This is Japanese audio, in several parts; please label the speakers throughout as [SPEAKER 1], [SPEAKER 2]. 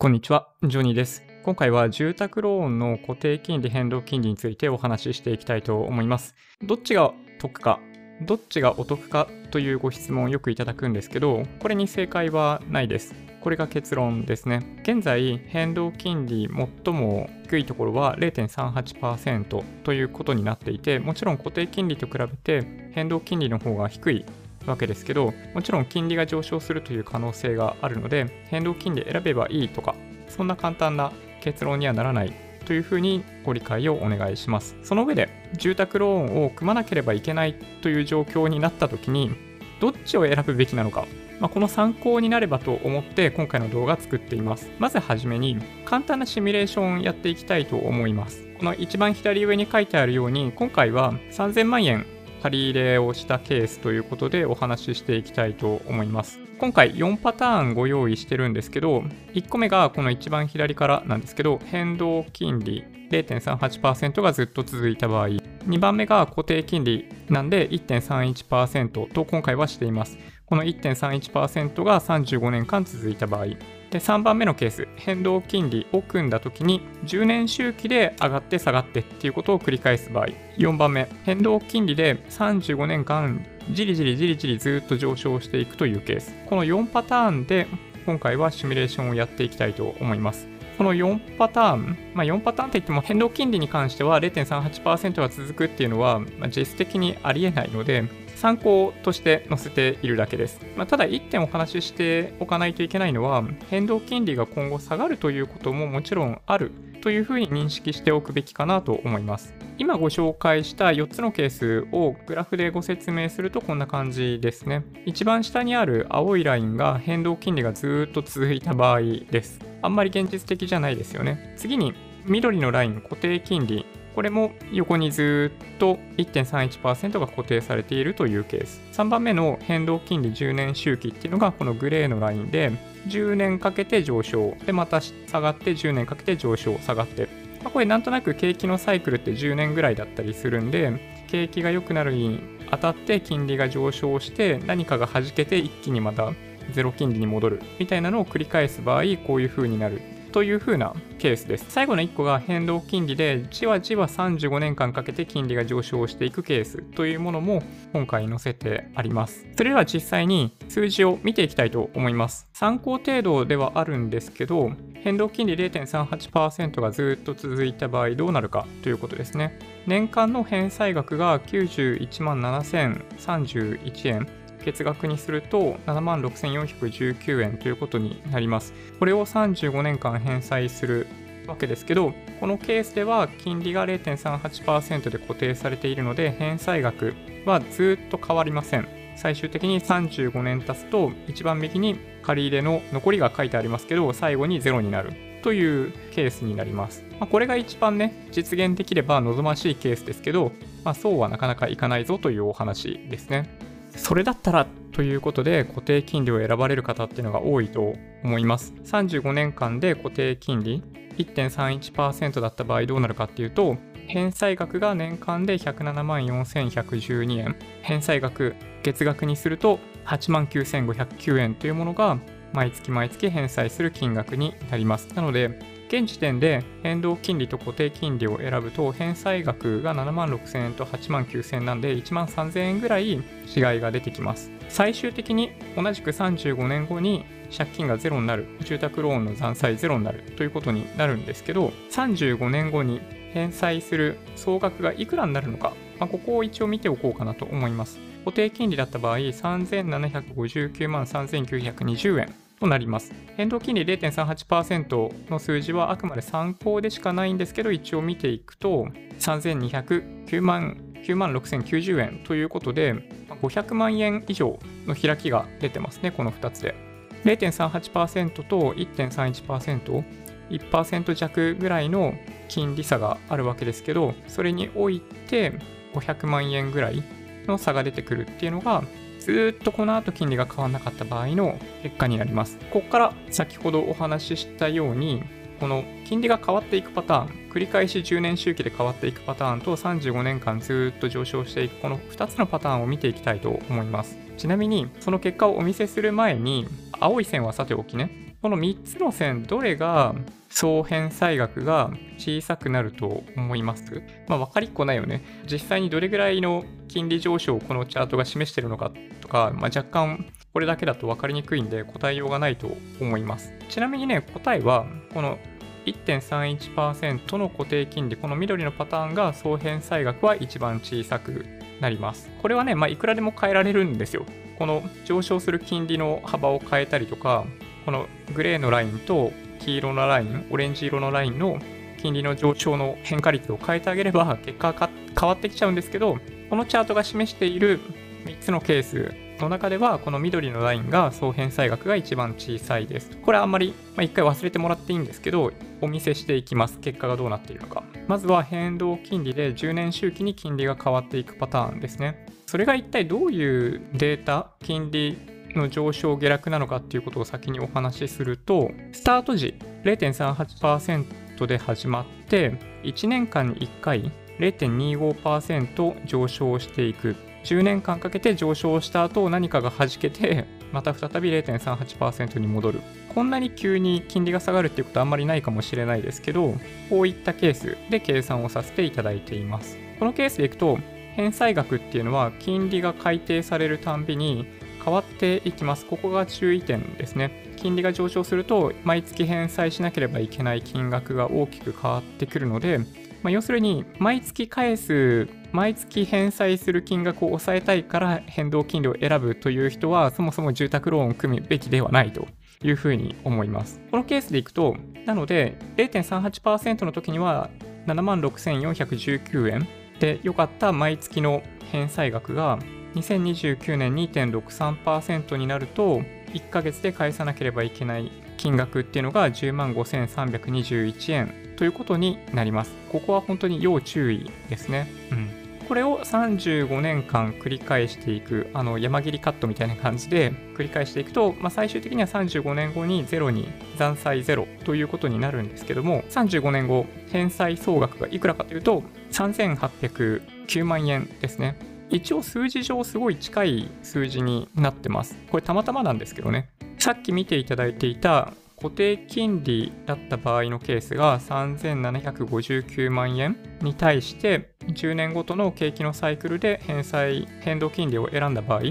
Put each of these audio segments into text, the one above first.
[SPEAKER 1] こんにちは、ジョニーです。今回は住宅ローンの固定金利変動金利についてお話ししていきたいと思います。どっちが得か、どっちがお得かというご質問をよくいただくんですけど、これに正解はないです。これが結論ですね。現在、変動金利最も低いところは0.38%ということになっていて、もちろん固定金利と比べて変動金利の方が低いわけですけど、もちろん金利が上昇するという可能性があるので、変動金利選べばいいとか、そんな簡単な結論にはならないというふうにご理解をお願いします。その上で、住宅ローンを組まなければいけないという状況になった時に、どっちを選ぶべきなのか、まあ、この参考になればと思って今回の動画作っています。まずはじめに簡単なシミュレーションやっていきたいと思います。この一番左上に書いてあるように今回は3000万円借り入れをしたケースということでお話ししていきたいと思います。今回4パターンご用意してるんですけど、1個目がこの一番左からなんですけど、変動金利0.38%がずっと続いた場合、2番目が固定金利なんで1.31%と今回はしています。この1.31%が35年間続いた場合、で3番目のケース、変動金利を組んだ時に10年周期で上がって下がってっていうことを繰り返す場合、4番目、変動金利で35年間じりじりじりじりずっと上昇していくというケース。この4パターンで今回はシミュレーションをやっていきたいと思います。この4パターン、まあ、4パターンといっても変動金利に関しては0.38%が続くっていうのは、実質的にありえないので、参考として載せているだけです。まあ、ただ1点お話ししておかないといけないのは、変動金利が今後下がるということももちろんあるというふうに認識しておくべきかなと思います。今ご紹介した4つのケースをグラフでご説明するとこんな感じですね。一番下にある青いラインが変動金利がずっと続いた場合です。あんまり現実的じゃないですよね。次に緑のライン固定金利これも横にずっと1.31%が固定されているというケース。3番目の変動金利10年周期っていうのがこのグレーのラインで、10年かけて上昇、で、また下がって10年かけて上昇、下がって。まあ、これなんとなく景気のサイクルって10年ぐらいだったりするんで、景気が良くなるにあたって金利が上昇して何かが弾けて一気にまたゼロ金利に戻るみたいなのを繰り返す場合こういう風になるという風なケースです。最後の1個が変動金利で、じわじわ35年間かけて金利が上昇していくケースというものも今回載せてあります。それでは実際に数字を見ていきたいと思います。参考程度ではあるんですけど、変動金利0.38%がずっと続いた場合どうなるかということですね。年間の返済額が91万7031円。月額にすると7万6419円ということになります。これを35年間返済するわけですけど、このケースでは金利が0.38%で固定されているので、返済額はずっと変わりません。最終的に35年経つと、一番右に借り入れの残りが書いてありますけど、最後にゼロになるというケースになります。まあ、これが一番ね、実現できれば望ましいケースですけど、まあ、そうはなかなかいかないぞというお話ですね。それだったらということで固定金利を選ばれる方っていうのが多いと思います。35年間で固定金利1.31%だった場合どうなるかっていうと、返済額が年間で107万4112円、返済額月額にすると8万9509円というものが毎月毎月返済する金額になります。なので、現時点で変動金利と固定金利を選ぶと返済額が7万6000円と8万9000円なんで1万3000円ぐらい違いが出てきます。最終的に同じく35年後に借金がゼロになる、住宅ローンの残債ゼロになるということになるんですけど、35年後に返済する総額がいくらになるのか、まあ、ここを一応見ておこうかなと思います。固定金利だった場合、3759万3920円。となります。変動金利0.38%の数字はあくまで参考でしかないんですけど、一応見ていくと、3209万9万6090円ということで、500万円以上の開きが出てますね、この2つで。0.38%と1.31%、1%弱ぐらいの金利差があるわけですけど、それにおいて500万円ぐらいの差が出てくるっていうのが、ずっとこの後金利が変わらなかった場合の結果になります。ここから先ほどお話ししたように、この金利が変わっていくパターン、繰り返し10年周期で変わっていくパターンと35年間ずっと上昇していくこの2つのパターンを見ていきたいと思います。ちなみにその結果をお見せする前に青い線はさておきね、この3つの線、どれが総返済額が小さくなると思います？まあ分かりっこないよね。実際にどれぐらいの金利上昇をこのチャートが示してるのかとか、まあ、若干これだけだと分かりにくいんで答えようがないと思います。ちなみにね、答えはこの1.31%の固定金利、この緑のパターンが総返済額は一番小さくなります。これはね、まあ、いくらでも変えられるんですよ。この上昇する金利の幅を変えたりとか、このグレーのラインと黄色のライン、オレンジ色のラインの金利の上昇の変化率を変えてあげれば結果が変わってきちゃうんですけど、このチャートが示している3つのケースの中では、この緑のラインが総返済額が一番小さいです。これあんまり、まあ、1回忘れてもらっていいんですけど、お見せしていきます。結果がどうなっているのか。まずは変動金利で10年周期に金利が変わっていくパターンですね。それが一体どういうデータ、金利の上昇下落なのかっていうことを先にお話しすると、スタート時0.38%で始まって、1年間に1回0.25%上昇していく。10年間かけて上昇した後何かが弾けて、また再び0.38%に戻る。こんなに急に金利が下がるっていうことはあんまりないかもしれないですけど、こういったケースで計算をさせていただいています。このケースでいくと、返済額っていうのは金利が改定されるたんびに変わっていきます。ここが注意点ですね。金利が上昇すると毎月返済しなければいけない金額が大きく変わってくるので、まあ、要するに毎月返す毎月返済する金額を抑えたいから変動金利を選ぶという人はそもそも住宅ローンを組むべきではないというふうに思います。このケースでいくと、なので0.38%の時には76,419円で良かった毎月の返済額が2029年2.63%になると1ヶ月で返さなければいけない金額っていうのが10万5321円ということになります。ここは本当に要注意ですね。うん。これを35年間繰り返していく、あの山切りカットみたいな感じで繰り返していくと、まあ、最終的には35年後にゼロに残債ゼロということになるんですけども、35年後、返済総額がいくらかというと、3809万円ですね。一応数字上すごい近い数字になってます。これたまたまなんですけどね。さっき見ていただいていた固定金利だった場合のケースが3759万円に対して10年ごとの景気のサイクルで返済変動金利を選んだ場合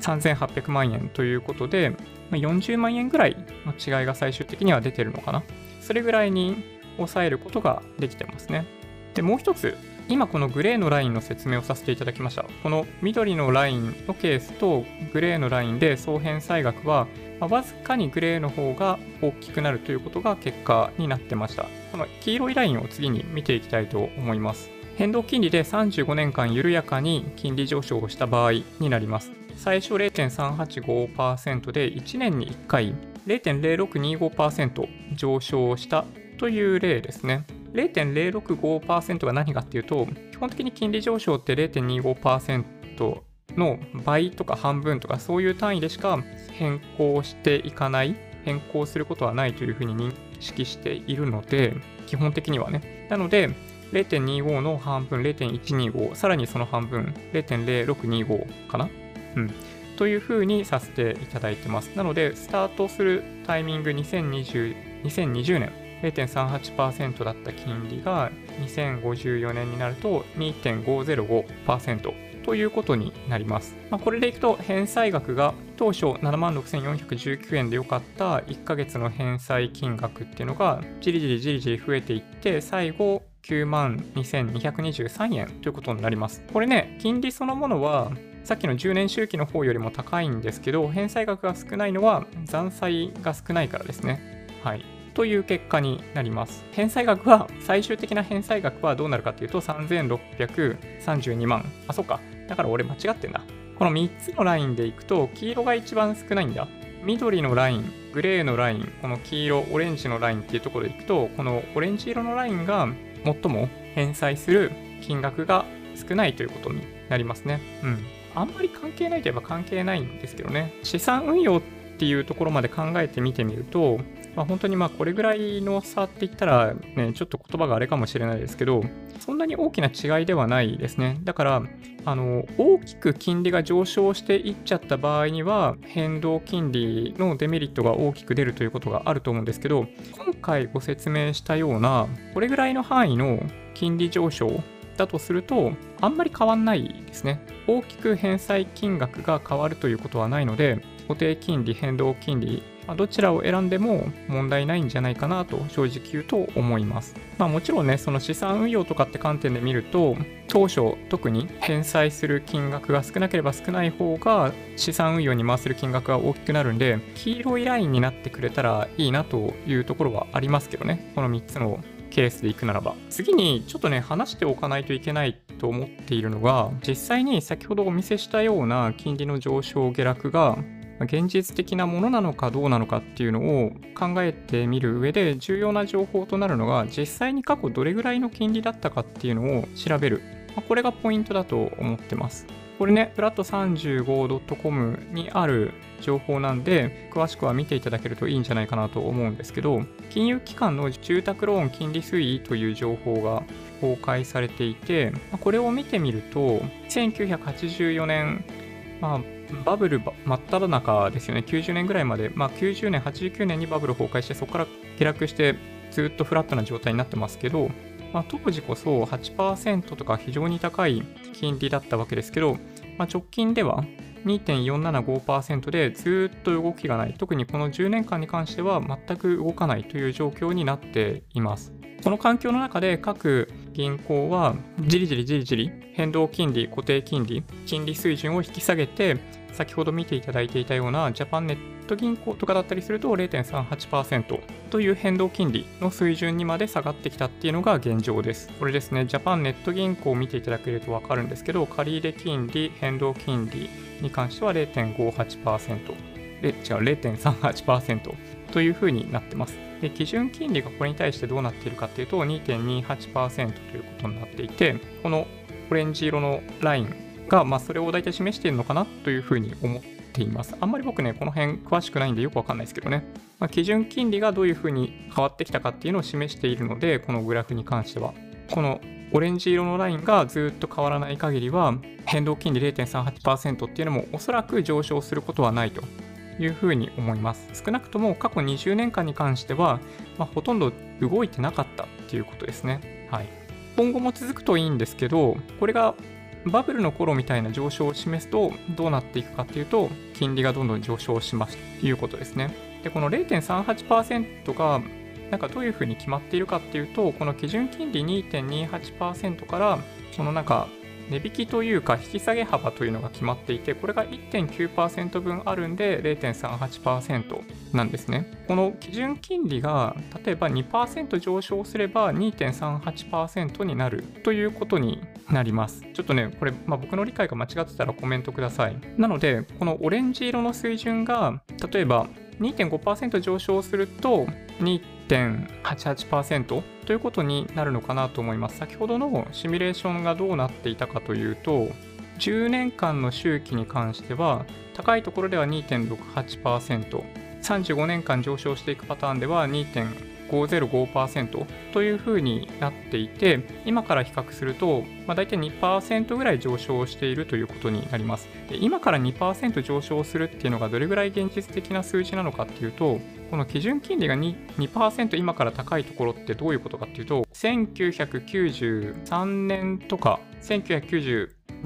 [SPEAKER 1] 3800万円ということで40万円ぐらいの違いが最終的には出てるのかなそれぐらいに抑えることができてますねでもう一つ今このグレーのラインの説明をさせていただきましたこの緑のラインのケースとグレーのラインで総返済額はまあ、わずかにグレーの方が大きくなるということが結果になってました。この黄色いラインを次に見ていきたいと思います。変動金利で35年間緩やかに金利上昇をした場合になります。最初0.385%で1年に1回0.0625%上昇したという例ですね。0.065%が何かっていうと、基本的に金利上昇って0.25%の倍とか半分とかそういう単位でしか変更していかない、変更することはないというふうに認識しているので、基本的にはね。なので、0.25の半分0.125、さらにその半分0.0625かな？うん。というふうにさせていただいてます。なので、スタートするタイミング2020 2020年0.38%だった金利が2054年になると2.505%。ということになります。まあ、これでいくと返済額が当初76,419円でよかった1ヶ月の返済金額っていうのがじりじりじりじり増えていって最後9万2223円ということになります。これね、金利そのものはさっきの10年周期の方よりも高いんですけど、返済額が少ないのは残債が少ないからですね。はい。という結果になります。返済額は、最終的な返済額はどうなるかというと、3632万。あ、そっか。だから俺間違ってんだ。この3つのラインでいくと、黄色が一番少ないんだ。緑のライン、グレーのライン、この黄色、オレンジのラインっていうところでいくと、このオレンジ色のラインが最も返済する金額が少ないということになりますね。うん。あんまり関係ないといえば関係ないんですけどね。資産運用っていうところまで考えてみてみると、まあ、本当にまあこれぐらいの差って言ったら、ね、ちょっと言葉があれかもしれないですけど、そんなに大きな違いではないですね。だから、あの大きく金利が上昇していっちゃった場合には、変動金利のデメリットが大きく出るということがあると思うんですけど、今回ご説明したような、これぐらいの範囲の金利上昇だとすると、あんまり変わんないですね。大きく返済金額が変わるということはないので、固定金利、変動金利、まあ、どちらを選んでも問題ないんじゃないかなと正直言うと思います。まあもちろんね、その資産運用とかって観点で見ると、当初特に返済する金額が少なければ少ない方が資産運用に回せる金額が大きくなるんで、黄色いラインになってくれたらいいなというところはありますけどね。この3つのケースでいくならば。次にちょっとね、話しておかないといけないと思っているのが、実際に先ほどお見せしたような金利の上昇下落が現実的なものなのかどうなのかっていうのを考えてみる上で重要な情報となるのが実際に過去どれぐらいの金利だったかっていうのを調べる。これがポイントだと思ってます。これね、フラット 35.com にある情報なんで、詳しくは見ていただけるといいんじゃないかなと思うんですけど、金融機関の住宅ローン金利推移という情報が公開されていて、これを見てみると、1984年、まあ、バブル真っ只中ですよね。90年ぐらいまで、まあ、90年、89年にバブル崩壊して、そこから下落して、ずっとフラットな状態になってますけど、まあ、当時こそ8%とか非常に高い金利だったわけですけど、まあ、直近では2.475%でずっと動きがない。特にこの10年間に関しては全く動かないという状況になっています。この環境の中で各銀行はじりじりじりじり変動金利、固定金利、金利水準を引き下げて先ほど見ていただいていたようなジャパンネット銀行とかだったりすると0.38%という変動金利の水準にまで下がってきたっていうのが現状です。これですね、ジャパンネット銀行を見ていただけるとわかるんですけど、借入金利、変動金利に関しては0.58%。で、違う、0.38%というふうになってます。で、基準金利がこれに対してどうなっているかっていうと、2.28%ということになっていて、このオレンジ色のラインが、まあ、それを大体示しているのかなというふうに思っています。あんまり僕ね、この辺詳しくないんでよくわかんないですけどね。まあ、基準金利がどういうふうに変わってきたかっていうのを示しているので、このグラフに関しては。このオレンジ色のラインがずっと変わらない限りは、変動金利0.38%っていうのもおそらく上昇することはないというふうに思います。少なくとも過去20年間に関しては、まあ、ほとんど動いてなかったっていうことですね。はい。今後も続くといいんですけど、これがバブルの頃みたいな上昇を示すとどうなっていくかっていうと金利がどんどん上昇しますということですね。でこの0.38%がなんかどういうふうに決まっているかっていうとこの基準金利2.28%からそのなんか値引きというか引き下げ幅というのが決まっていて、これが1.9%分あるんで0.38%なんですね。この基準金利が例えば2%上昇すれば2.38%になるということになります。ちょっとね、これ、まあ、僕の理解が間違ってたらコメントください。なので、このオレンジ色の水準が例えば2.5%上昇すると2.88%ということになるのかなと思います。先ほどのシミュレーションがどうなっていたかというと、10年間の周期に関しては、高いところでは2.68%、35年間上昇していくパターンでは2.5 505%というふうになっていて、今から比較すると、まあ、大体2%ぐらい上昇しているということになります。で今から2%上昇するっていうのがどれぐらい現実的な数字なのかっていうと、この基準金利が 2%, 2今から高いところってどういうことかっていうと、1993年とか、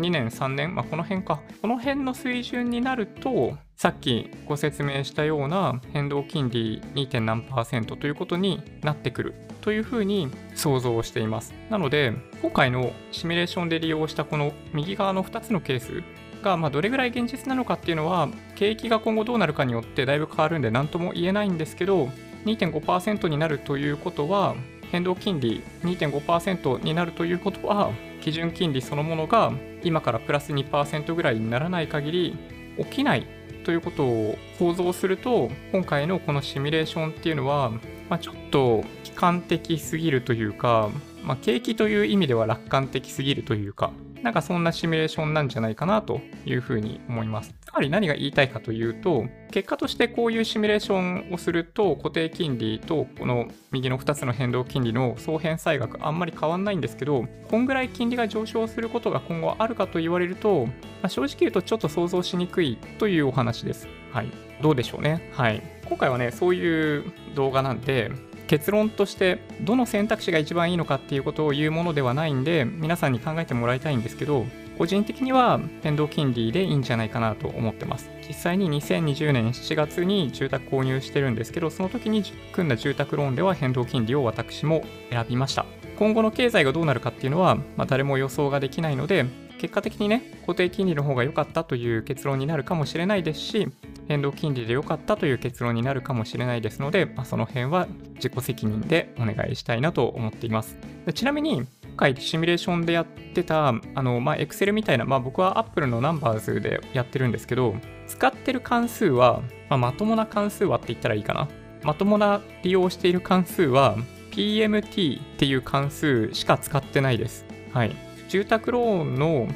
[SPEAKER 1] 2年、3年、まあ、この辺か、この辺の水準になると、さっきご説明したような変動金利 2. 何パーセントということになってくるというふうに想像しています。なので、今回のシミュレーションで利用したこの右側の2つのケースが、まどれぐらい現実なのかっていうのは、景気が今後どうなるかによってだいぶ変わるんで何とも言えないんですけど、2.5%になるということは、変動金利2.5%になるということは、基準金利そのものが今からプラス2%ぐらいにならない限り起きないということを想像すると今回のこのシミュレーションっていうのは、まあ、ちょっと悲観的すぎるというか、まあ、景気という意味では楽観的すぎるというかなんかそんなシミュレーションなんじゃないかなというふうに思います。つまり何が言いたいかというと、結果としてこういうシミュレーションをすると、固定金利とこの右の2つの変動金利の総返済額あんまり変わんないんですけど、こんぐらい金利が上昇することが今後あるかと言われると、まあ、正直言うとちょっと想像しにくいというお話です。はい。どうでしょうね。はい。今回はね、そういう動画なんで、結論としてどの選択肢が一番いいのかっていうことを言うものではないんで皆さんに考えてもらいたいんですけど個人的には変動金利でいいんじゃないかなと思ってます。実際に2020年7月に住宅購入してるんですけど、その時に組んだ住宅ローンでは変動金利を私も選びました。今後の経済がどうなるかっていうのは、まあ、誰も予想ができないので、結果的にね、固定金利の方が良かったという結論になるかもしれないですし、変動金利で良かったという結論になるかもしれないですので、まあ、その辺は自己責任でお願いしたいなと思っています。ちなみに、回シミュレーションでやってた、あの、まあ、Excel みたいな、まあ、僕は Apple のナンバーズでやってるんですけど、使ってる関数は、まあ、まともな関数はって言ったらいいかな。まともな利用している関数は、PMT っていう関数しか使ってないです。はい。住宅ローンの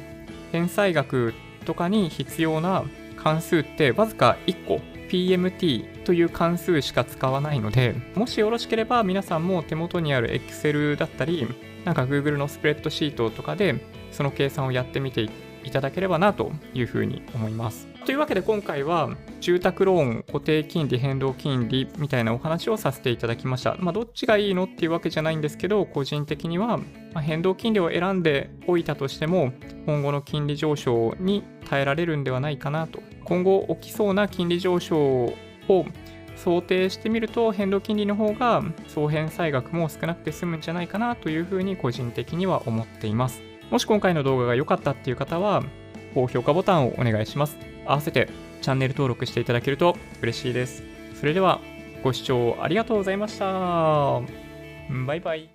[SPEAKER 1] 返済額とかに必要な関数ってわずか1個 PMT という関数しか使わないので、もしよろしければ皆さんも手元にある Excel だったり、なんか Google のスプレッドシートとかでその計算をやってみていただければなというふうに思います。というわけで今回は住宅ローン、固定金利、変動金利みたいなお話をさせていただきました。まあ、どっちがいいのっていうわけじゃないんですけど、個人的には、変動金利を選んでおいたとしても、今後の金利上昇に耐えられるんではないかなと。今後起きそうな金利上昇を想定してみると変動金利の方が総返済額も少なくて済むんじゃないかなというふうに個人的には思っています。もし今回の動画が良かったっていう方は高評価ボタンをお願いします。合わせてチャンネル登録していただけると嬉しいです。それではご視聴ありがとうございました。バイバイ。